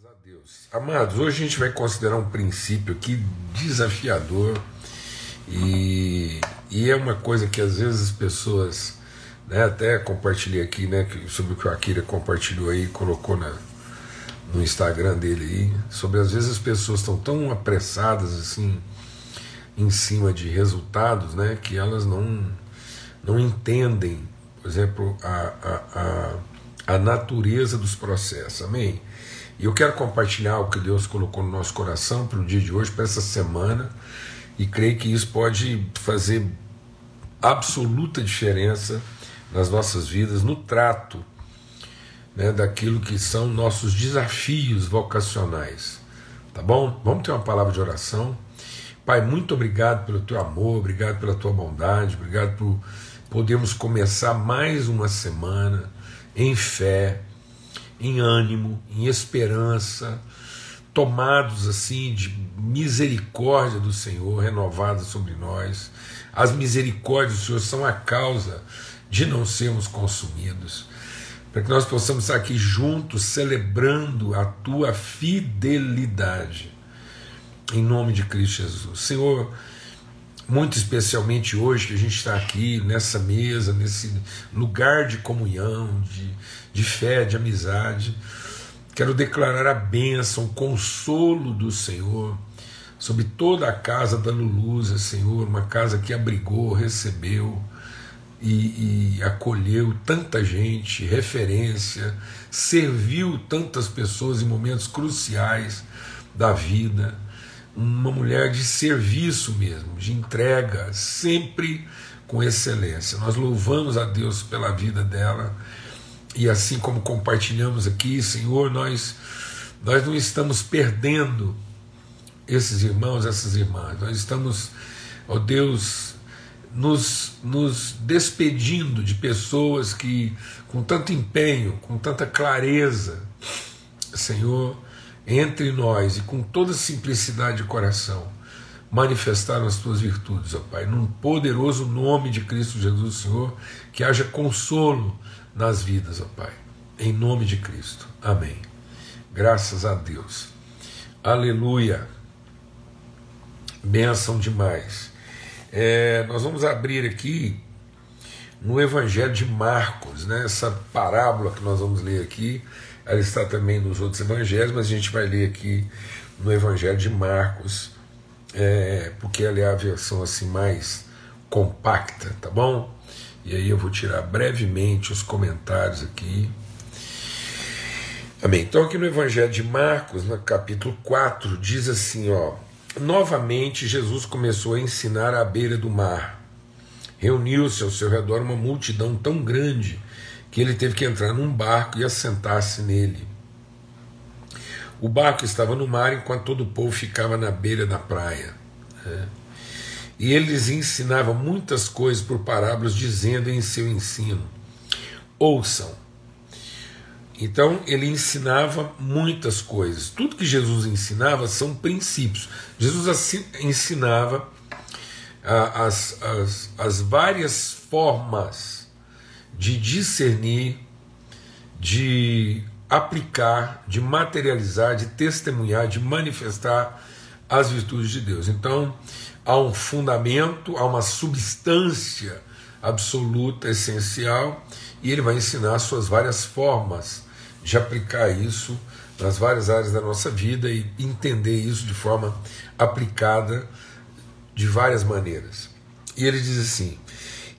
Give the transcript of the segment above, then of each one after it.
Graças a Deus. Amados, hoje a gente vai considerar um princípio aqui desafiador e, e é uma coisa que às vezes as pessoas, né, até compartilhei aqui, né, sobre o que o Akira compartilhou aí, colocou na, no Instagram dele aí, sobre às vezes as pessoas estão tão apressadas assim em cima de resultados, né, que elas não, não entendem, por exemplo, a, a, a, a natureza dos processos, amém? E eu quero compartilhar o que Deus colocou no nosso coração para o dia de hoje, para essa semana, e creio que isso pode fazer absoluta diferença nas nossas vidas, no trato né, daquilo que são nossos desafios vocacionais. Tá bom? Vamos ter uma palavra de oração. Pai, muito obrigado pelo teu amor, obrigado pela tua bondade, obrigado por podermos começar mais uma semana em fé em ânimo, em esperança, tomados assim de misericórdia do Senhor renovada sobre nós. As misericórdias do Senhor são a causa de não sermos consumidos. Para que nós possamos estar aqui juntos celebrando a tua fidelidade. Em nome de Cristo Jesus. Senhor, muito especialmente hoje que a gente está aqui nessa mesa, nesse lugar de comunhão, de, de fé, de amizade. Quero declarar a bênção, o consolo do Senhor sobre toda a casa da Luluza, Senhor, uma casa que abrigou, recebeu e, e acolheu tanta gente, referência, serviu tantas pessoas em momentos cruciais da vida uma mulher de serviço mesmo, de entrega, sempre com excelência. Nós louvamos a Deus pela vida dela e assim como compartilhamos aqui, Senhor, nós nós não estamos perdendo esses irmãos, essas irmãs. Nós estamos, ó Deus, nos, nos despedindo de pessoas que, com tanto empenho, com tanta clareza, Senhor, entre nós e com toda simplicidade de coração manifestaram as tuas virtudes, ó Pai, num poderoso nome de Cristo Jesus, Senhor, que haja consolo nas vidas, ó Pai, em nome de Cristo. Amém. Graças a Deus. Aleluia. Benção demais. É, nós vamos abrir aqui no Evangelho de Marcos, né, essa parábola que nós vamos ler aqui ela está também nos outros evangelhos, mas a gente vai ler aqui no Evangelho de Marcos, é, porque ela é a versão assim mais compacta, tá bom? E aí eu vou tirar brevemente os comentários aqui. Amém. Então, aqui no Evangelho de Marcos, no capítulo 4, diz assim: ó, novamente Jesus começou a ensinar à beira do mar. Reuniu-se ao seu redor uma multidão tão grande que ele teve que entrar num barco e assentar-se nele. O barco estava no mar enquanto todo o povo ficava na beira da praia. Né? E ele lhes ensinava muitas coisas por parábolas, dizendo em seu ensino: ouçam. Então ele ensinava muitas coisas. Tudo que Jesus ensinava são princípios. Jesus ensinava as, as, as várias formas de discernir, de aplicar, de materializar, de testemunhar, de manifestar as virtudes de Deus. Então, há um fundamento, há uma substância absoluta, essencial, e ele vai ensinar suas várias formas de aplicar isso nas várias áreas da nossa vida e entender isso de forma aplicada de várias maneiras. E ele diz assim: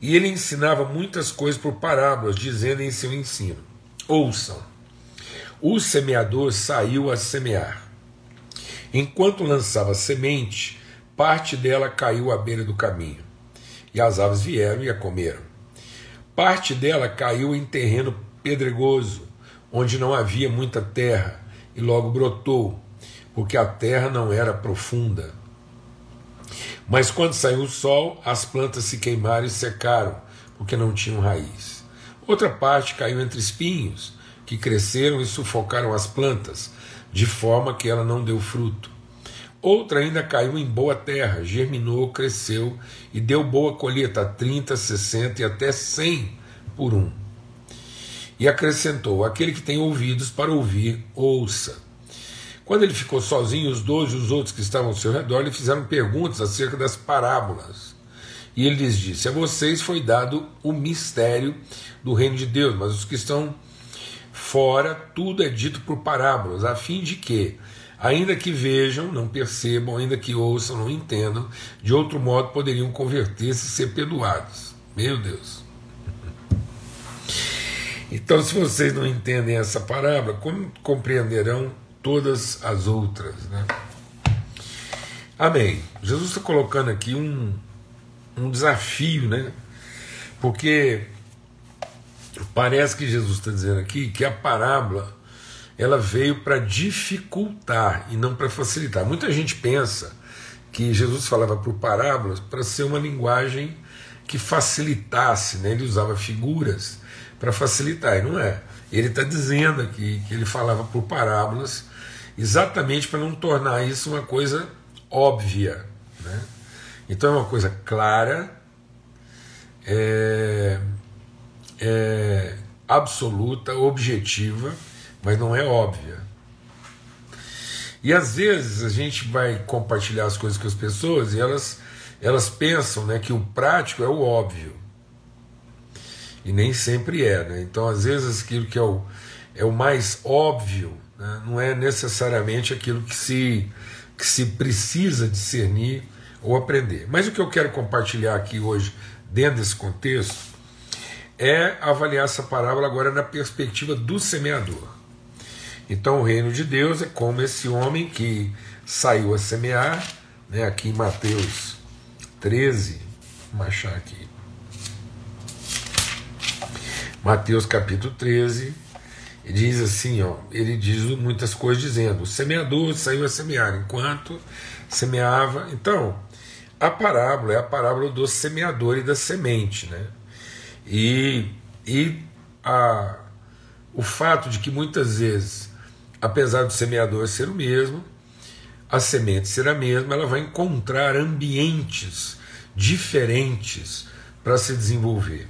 e ele ensinava muitas coisas por parábolas, dizendo em seu ensino: Ouçam, o semeador saiu a semear. Enquanto lançava semente, parte dela caiu à beira do caminho, e as aves vieram e a comeram. Parte dela caiu em terreno pedregoso, onde não havia muita terra, e logo brotou, porque a terra não era profunda. Mas quando saiu o sol, as plantas se queimaram e secaram, porque não tinham raiz. Outra parte caiu entre espinhos, que cresceram e sufocaram as plantas, de forma que ela não deu fruto. Outra ainda caiu em boa terra, germinou, cresceu e deu boa colheita, 30, 60 e até 100 por um. E acrescentou: Aquele que tem ouvidos para ouvir, ouça. Quando ele ficou sozinho, os doze e os outros que estavam ao seu redor lhe fizeram perguntas acerca das parábolas. E ele lhes disse: A vocês foi dado o mistério do reino de Deus, mas os que estão fora, tudo é dito por parábolas, a fim de que, ainda que vejam, não percebam, ainda que ouçam, não entendam, de outro modo poderiam converter-se e ser perdoados. Meu Deus. Então, se vocês não entendem essa parábola, como compreenderão todas as outras? Né? Amém. Jesus está colocando aqui um, um desafio, né? Porque parece que Jesus está dizendo aqui que a parábola ela veio para dificultar e não para facilitar. Muita gente pensa que Jesus falava por parábolas para ser uma linguagem que facilitasse, né? ele usava figuras para facilitar, e não é. Ele está dizendo aqui que ele falava por parábolas exatamente para não tornar isso uma coisa óbvia. Né? Então é uma coisa clara, é, é absoluta, objetiva, mas não é óbvia. E às vezes a gente vai compartilhar as coisas com as pessoas e elas, elas pensam né, que o prático é o óbvio. E nem sempre é. Né? Então, às vezes, aquilo que é o, é o mais óbvio né, não é necessariamente aquilo que se, que se precisa discernir ou aprender. Mas o que eu quero compartilhar aqui hoje, dentro desse contexto, é avaliar essa parábola agora na perspectiva do semeador. Então, o reino de Deus é como esse homem que saiu a semear, né, aqui em Mateus 13, vou achar aqui. Mateus capítulo 13, ele diz assim, ó, ele diz muitas coisas dizendo: o semeador saiu a semear enquanto semeava. Então, a parábola é a parábola do semeador e da semente, né? E, e a, o fato de que muitas vezes, apesar do semeador ser o mesmo, a semente ser a mesma, ela vai encontrar ambientes diferentes para se desenvolver.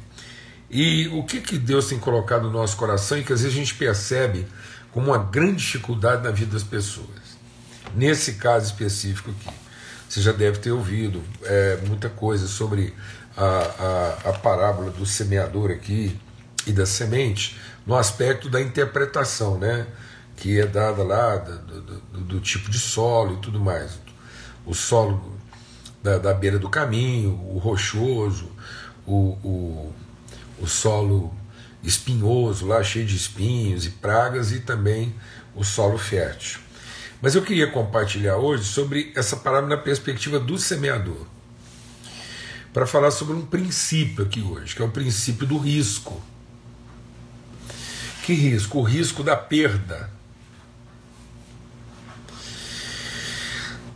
E o que, que Deus tem colocado no nosso coração e que às vezes a gente percebe como uma grande dificuldade na vida das pessoas. Nesse caso específico aqui, você já deve ter ouvido é, muita coisa sobre a, a, a parábola do semeador aqui e da semente no aspecto da interpretação, né? Que é dada lá do, do, do, tipo de solo e tudo mais. O solo da, da beira do caminho, o rochoso, o, o, o solo espinhoso, lá cheio de espinhos e pragas, e também o solo fértil. Mas eu queria compartilhar hoje sobre essa parábola na perspectiva do semeador, para falar sobre um princípio aqui hoje, que é o princípio do risco. Que risco? O risco da perda.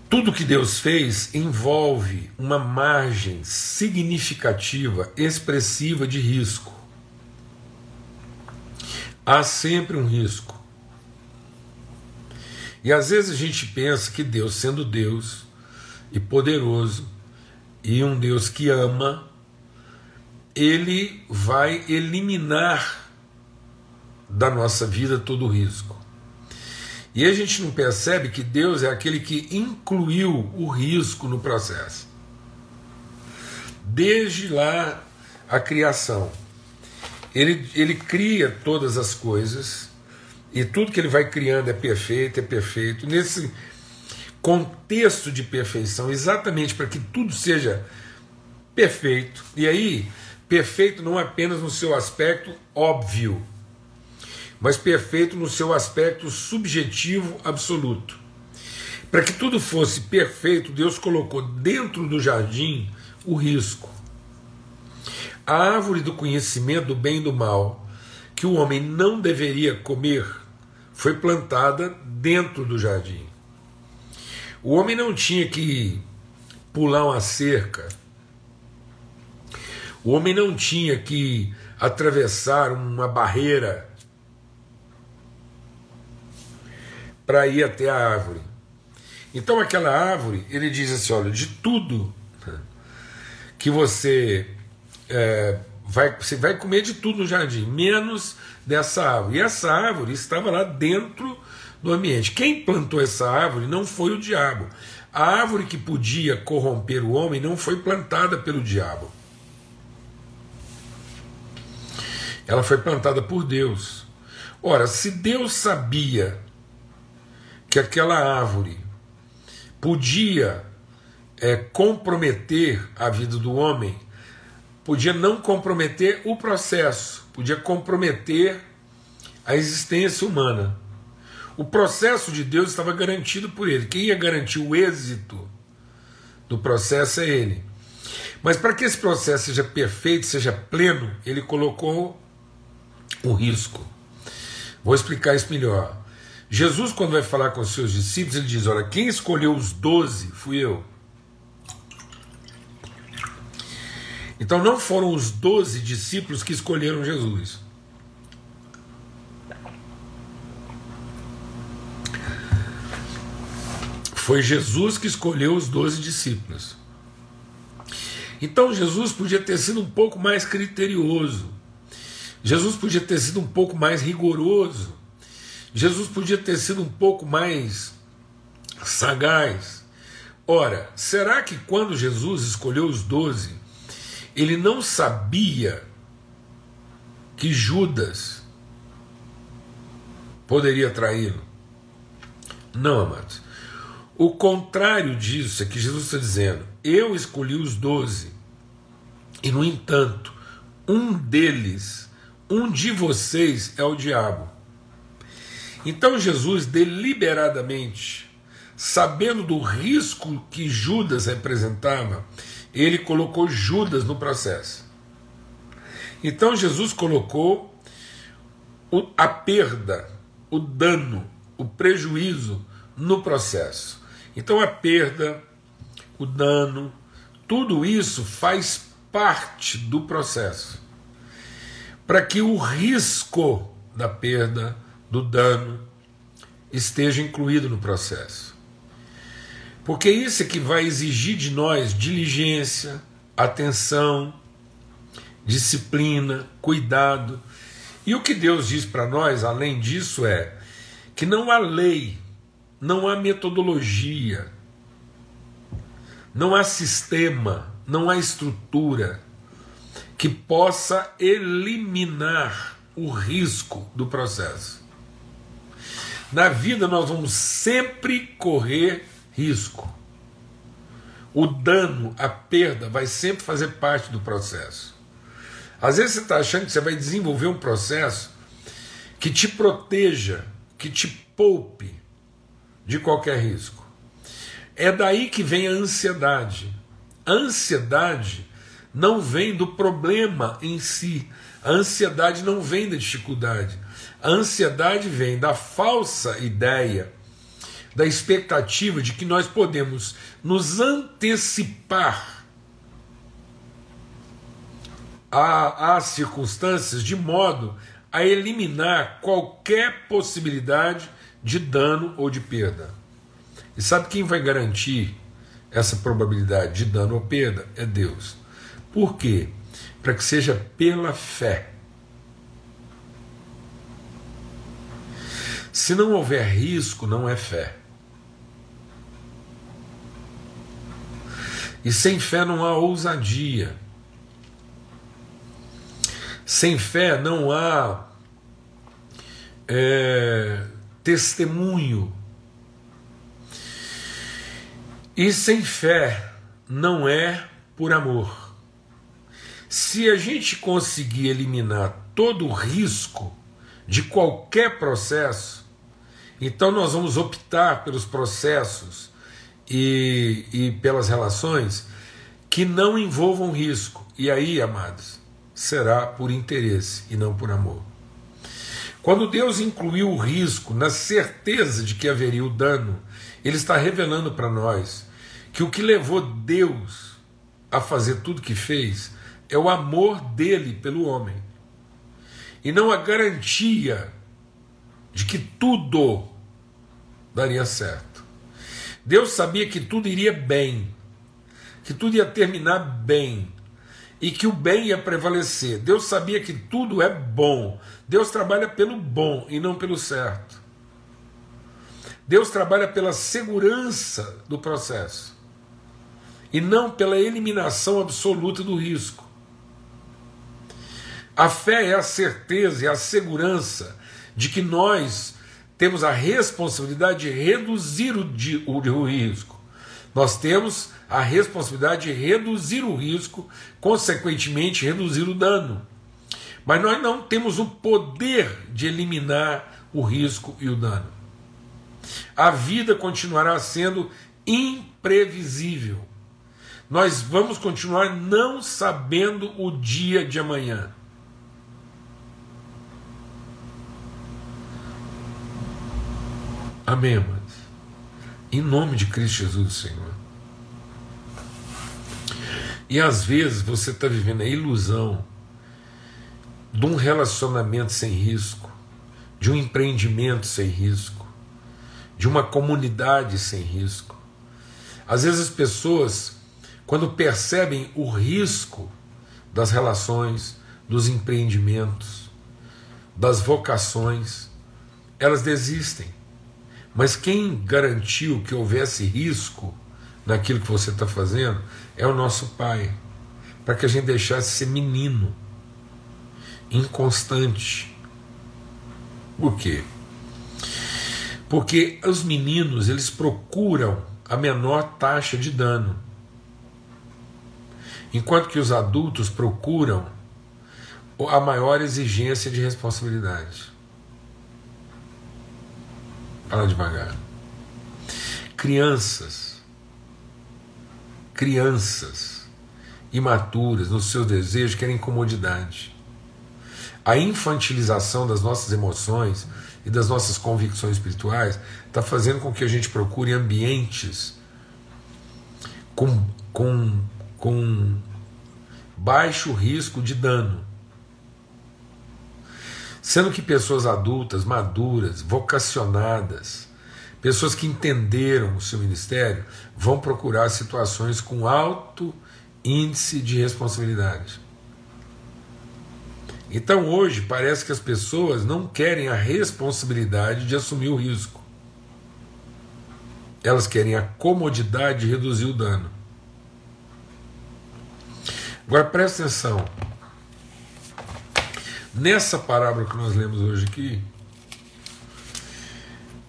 Tudo que Deus fez envolve uma margem significativa, expressiva de risco. Há sempre um risco. E às vezes a gente pensa que Deus, sendo Deus e poderoso, e um Deus que ama, ele vai eliminar da nossa vida todo o risco. E a gente não percebe que Deus é aquele que incluiu o risco no processo. Desde lá a criação. Ele, ele cria todas as coisas e tudo que ele vai criando é perfeito, é perfeito. Nesse contexto de perfeição, exatamente para que tudo seja perfeito. E aí, perfeito não apenas no seu aspecto óbvio, mas perfeito no seu aspecto subjetivo absoluto. Para que tudo fosse perfeito, Deus colocou dentro do jardim o risco. A árvore do conhecimento do bem e do mal, que o homem não deveria comer, foi plantada dentro do jardim. O homem não tinha que pular uma cerca, o homem não tinha que atravessar uma barreira para ir até a árvore. Então aquela árvore, ele diz assim: olha, de tudo que você é, vai, você vai comer de tudo no jardim, menos dessa árvore. E essa árvore estava lá dentro no ambiente. Quem plantou essa árvore não foi o diabo. A árvore que podia corromper o homem não foi plantada pelo diabo. Ela foi plantada por Deus. Ora, se Deus sabia que aquela árvore podia é, comprometer a vida do homem, podia não comprometer o processo, podia comprometer a existência humana. O processo de Deus estava garantido por ele. Quem ia garantir o êxito do processo é ele. Mas para que esse processo seja perfeito, seja pleno, ele colocou o risco. Vou explicar isso melhor. Jesus, quando vai falar com os seus discípulos, ele diz: Olha, quem escolheu os doze fui eu. Então não foram os doze discípulos que escolheram Jesus. Foi Jesus que escolheu os doze discípulos. Então Jesus podia ter sido um pouco mais criterioso. Jesus podia ter sido um pouco mais rigoroso. Jesus podia ter sido um pouco mais sagaz. Ora, será que quando Jesus escolheu os doze, ele não sabia que Judas poderia traí-lo. Não, amados. O contrário disso é que Jesus está dizendo: eu escolhi os doze, e no entanto, um deles, um de vocês é o diabo. Então Jesus deliberadamente, sabendo do risco que Judas representava, ele colocou Judas no processo. Então Jesus colocou a perda, o dano, o prejuízo no processo. Então a perda, o dano, tudo isso faz parte do processo. Para que o risco da perda, do dano, esteja incluído no processo. Porque isso é que vai exigir de nós diligência, atenção, disciplina, cuidado. E o que Deus diz para nós, além disso, é que não há lei, não há metodologia, não há sistema, não há estrutura que possa eliminar o risco do processo. Na vida nós vamos sempre correr risco. O dano, a perda, vai sempre fazer parte do processo. Às vezes você está achando que você vai desenvolver um processo que te proteja, que te poupe de qualquer risco. É daí que vem a ansiedade. A ansiedade não vem do problema em si. A ansiedade não vem da dificuldade. A ansiedade vem da falsa ideia da expectativa de que nós podemos nos antecipar às circunstâncias de modo a eliminar qualquer possibilidade de dano ou de perda. E sabe quem vai garantir essa probabilidade de dano ou perda? É Deus. Por quê? Para que seja pela fé. Se não houver risco, não é fé. E sem fé não há ousadia. Sem fé não há é, testemunho. E sem fé não é por amor. Se a gente conseguir eliminar todo o risco de qualquer processo, então nós vamos optar pelos processos e, e pelas relações que não envolvam risco. E aí, amados, será por interesse e não por amor. Quando Deus incluiu o risco na certeza de que haveria o dano, Ele está revelando para nós que o que levou Deus a fazer tudo que fez é o amor dele pelo homem e não a garantia de que tudo daria certo. Deus sabia que tudo iria bem, que tudo ia terminar bem e que o bem ia prevalecer. Deus sabia que tudo é bom. Deus trabalha pelo bom e não pelo certo. Deus trabalha pela segurança do processo e não pela eliminação absoluta do risco. A fé é a certeza e a segurança de que nós temos a responsabilidade de reduzir o, o, o risco. Nós temos a responsabilidade de reduzir o risco, consequentemente, reduzir o dano. Mas nós não temos o poder de eliminar o risco e o dano. A vida continuará sendo imprevisível. Nós vamos continuar não sabendo o dia de amanhã. Amém, amados? Em nome de Cristo Jesus, Senhor. E às vezes você está vivendo a ilusão de um relacionamento sem risco, de um empreendimento sem risco, de uma comunidade sem risco. Às vezes as pessoas, quando percebem o risco das relações, dos empreendimentos, das vocações, elas desistem. Mas quem garantiu que houvesse risco naquilo que você está fazendo é o nosso Pai, para que a gente deixasse ser menino inconstante. Por quê? Porque os meninos eles procuram a menor taxa de dano, enquanto que os adultos procuram a maior exigência de responsabilidade. Fala devagar. Crianças, crianças imaturas nos seus desejos querem comodidade. A infantilização das nossas emoções e das nossas convicções espirituais está fazendo com que a gente procure ambientes com, com, com baixo risco de dano. Sendo que pessoas adultas, maduras, vocacionadas, pessoas que entenderam o seu ministério, vão procurar situações com alto índice de responsabilidade. Então hoje parece que as pessoas não querem a responsabilidade de assumir o risco. Elas querem a comodidade de reduzir o dano. Agora presta atenção. Nessa parábola que nós lemos hoje aqui,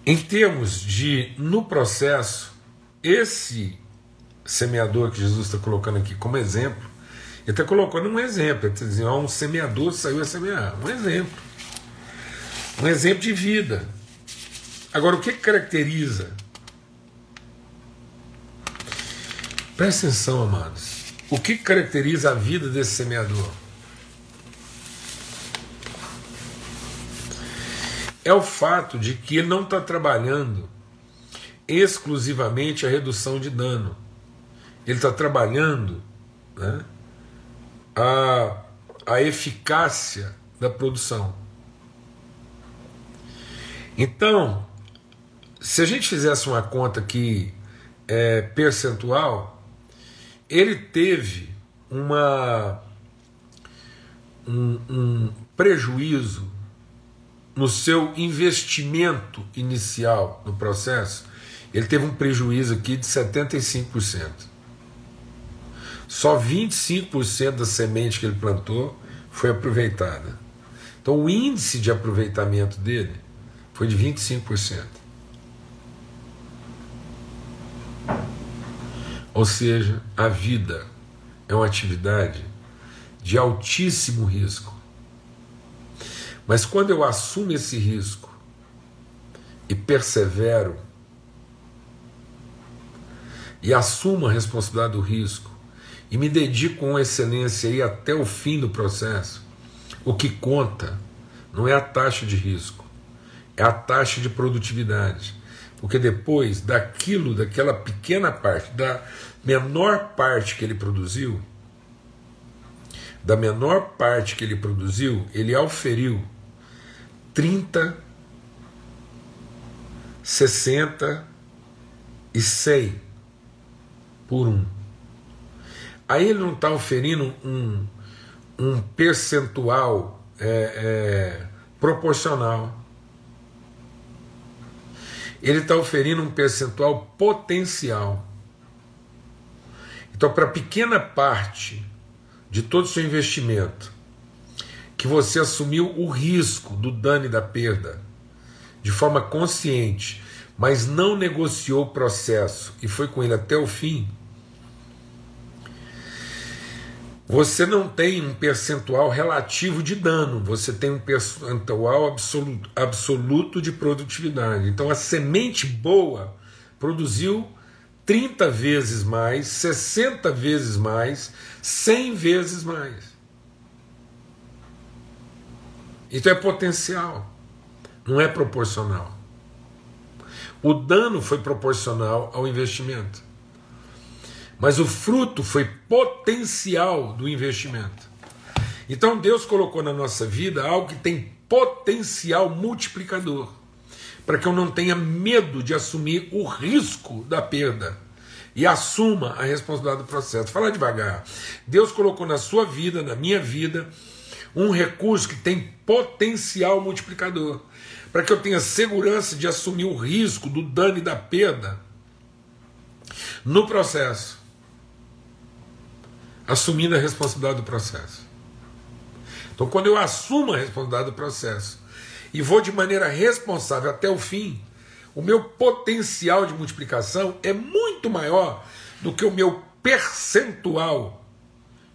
em termos de, no processo, esse semeador que Jesus está colocando aqui como exemplo, ele está colocando um exemplo. Ele está dizendo: ó, um semeador saiu a semear. Um exemplo. Um exemplo de vida. Agora, o que caracteriza? Presta atenção, amados. O que caracteriza a vida desse semeador? É o fato de que ele não está trabalhando exclusivamente a redução de dano. Ele está trabalhando né, a, a eficácia da produção. Então, se a gente fizesse uma conta aqui é, percentual, ele teve uma, um, um prejuízo no seu investimento inicial no processo, ele teve um prejuízo aqui de 75%. Só 25% da semente que ele plantou foi aproveitada. Então o índice de aproveitamento dele foi de 25%. Ou seja, a vida é uma atividade de altíssimo risco. Mas quando eu assumo esse risco e persevero e assumo a responsabilidade do risco e me dedico com excelência aí até o fim do processo, o que conta não é a taxa de risco, é a taxa de produtividade. Porque depois daquilo, daquela pequena parte, da menor parte que ele produziu, da menor parte que ele produziu, ele auferiu 30, 60 e 100 por um. Aí ele não está oferindo um, um percentual é, é, proporcional. ele está oferindo um percentual potencial. Então, para pequena parte de todo o seu investimento, que você assumiu o risco do dano e da perda de forma consciente, mas não negociou o processo e foi com ele até o fim, você não tem um percentual relativo de dano, você tem um percentual absoluto, absoluto de produtividade. Então a semente boa produziu 30 vezes mais, 60 vezes mais, 100 vezes mais. Isso é potencial, não é proporcional. O dano foi proporcional ao investimento. Mas o fruto foi potencial do investimento. Então Deus colocou na nossa vida algo que tem potencial multiplicador, para que eu não tenha medo de assumir o risco da perda e assuma a responsabilidade do processo. Fala devagar. Deus colocou na sua vida, na minha vida, um recurso que tem potencial multiplicador, para que eu tenha segurança de assumir o risco do dano e da perda no processo assumindo a responsabilidade do processo. Então, quando eu assumo a responsabilidade do processo e vou de maneira responsável até o fim, o meu potencial de multiplicação é muito maior do que o meu percentual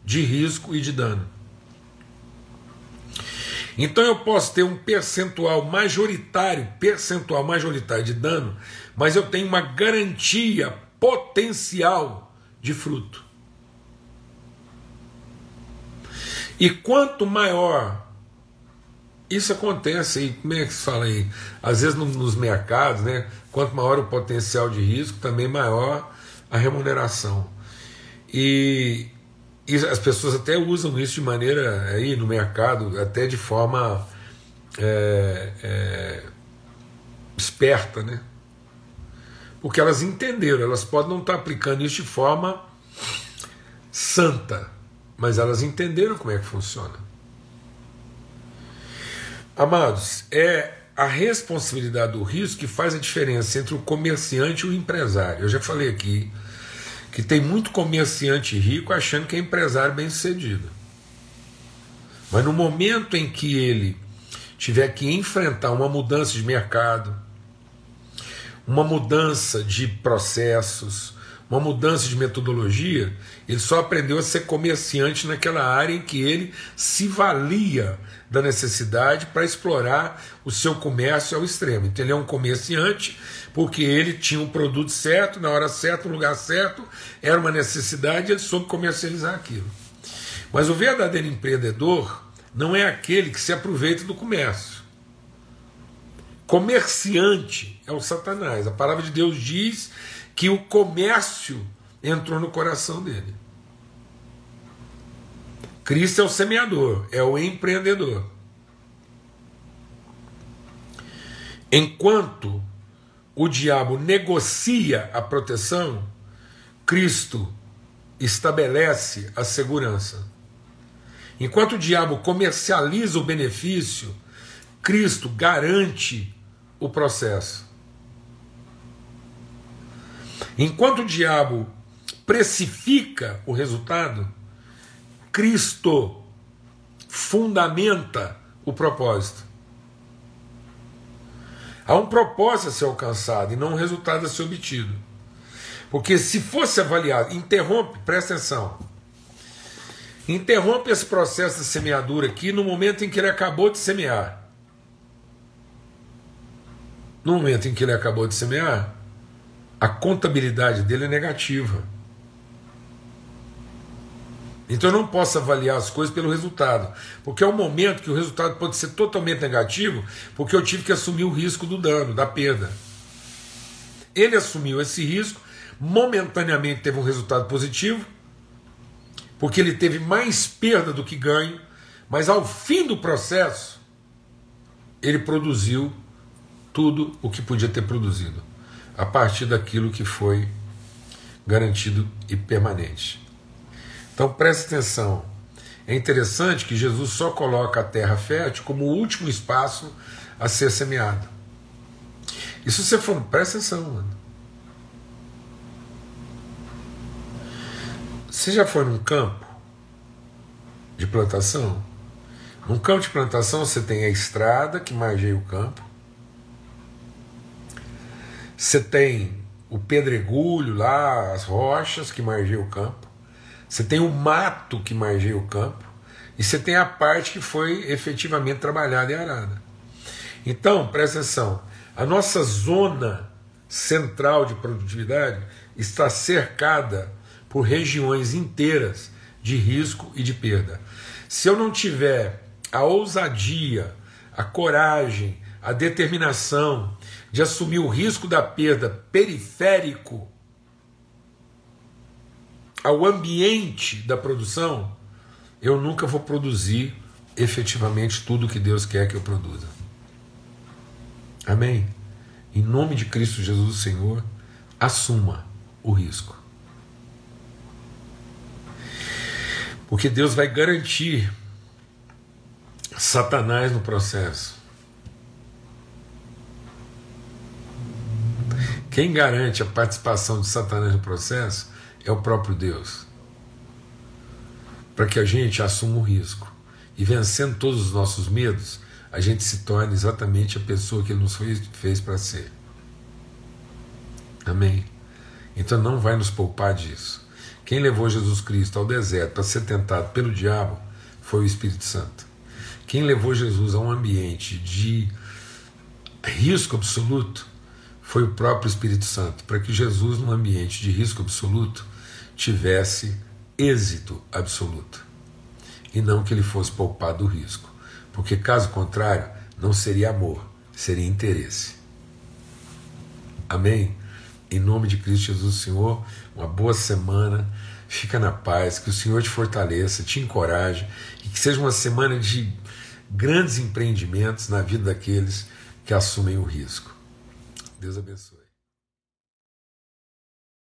de risco e de dano. Então eu posso ter um percentual majoritário, percentual majoritário de dano, mas eu tenho uma garantia potencial de fruto. E quanto maior isso acontece aí, como é que se fala aí? Às vezes nos mercados, né? Quanto maior o potencial de risco, também maior a remuneração. E, e as pessoas até usam isso de maneira aí no mercado, até de forma é, é, esperta, né? Porque elas entenderam, elas podem não estar aplicando isso de forma santa, mas elas entenderam como é que funciona. Amados, é a responsabilidade do risco que faz a diferença entre o comerciante e o empresário. Eu já falei aqui que tem muito comerciante rico achando que é empresário bem sucedido. Mas no momento em que ele tiver que enfrentar uma mudança de mercado, uma mudança de processos, uma mudança de metodologia, ele só aprendeu a ser comerciante naquela área em que ele se valia da necessidade para explorar o seu comércio ao extremo. Então ele é um comerciante porque ele tinha um produto certo, na hora certa, no lugar certo, era uma necessidade ele soube comercializar aquilo. Mas o verdadeiro empreendedor não é aquele que se aproveita do comércio. Comerciante é o Satanás. A palavra de Deus diz que o comércio entrou no coração dele. Cristo é o semeador, é o empreendedor. Enquanto o diabo negocia a proteção, Cristo estabelece a segurança. Enquanto o diabo comercializa o benefício, Cristo garante o processo. Enquanto o diabo precifica o resultado, Cristo fundamenta o propósito. Há um propósito a ser alcançado e não um resultado a ser obtido. Porque se fosse avaliado, interrompe, presta atenção. Interrompe esse processo de semeadura aqui no momento em que ele acabou de semear. No momento em que ele acabou de semear, a contabilidade dele é negativa. Então eu não posso avaliar as coisas pelo resultado, porque é um momento que o resultado pode ser totalmente negativo, porque eu tive que assumir o risco do dano, da perda. Ele assumiu esse risco, momentaneamente teve um resultado positivo, porque ele teve mais perda do que ganho, mas ao fim do processo, ele produziu tudo o que podia ter produzido a partir daquilo que foi garantido e permanente. Então preste atenção. É interessante que Jesus só coloca a terra fértil como o último espaço a ser semeado. E se você for, presta atenção, mano. Você já foi num campo de plantação? Num campo de plantação você tem a estrada que margeia o campo, você tem o pedregulho lá, as rochas que margeiam o campo, você tem o mato que margeia o campo, e você tem a parte que foi efetivamente trabalhada e arada. Então, presta atenção, a nossa zona central de produtividade está cercada por regiões inteiras de risco e de perda. Se eu não tiver a ousadia, a coragem, a determinação de assumir o risco da perda periférico ao ambiente da produção, eu nunca vou produzir efetivamente tudo que Deus quer que eu produza. Amém? Em nome de Cristo Jesus, o Senhor, assuma o risco. Porque Deus vai garantir Satanás no processo. Quem garante a participação de Satanás no processo é o próprio Deus. Para que a gente assuma o risco. E vencendo todos os nossos medos, a gente se torne exatamente a pessoa que Ele nos fez, fez para ser. Amém? Então não vai nos poupar disso. Quem levou Jesus Cristo ao deserto para ser tentado pelo diabo foi o Espírito Santo. Quem levou Jesus a um ambiente de risco absoluto foi o próprio Espírito Santo, para que Jesus, num ambiente de risco absoluto, tivesse êxito absoluto. E não que ele fosse poupado do risco. Porque, caso contrário, não seria amor, seria interesse. Amém? Em nome de Cristo Jesus, Senhor, uma boa semana. Fica na paz, que o Senhor te fortaleça, te encoraje e que seja uma semana de grandes empreendimentos na vida daqueles que assumem o risco. Deus abençoe.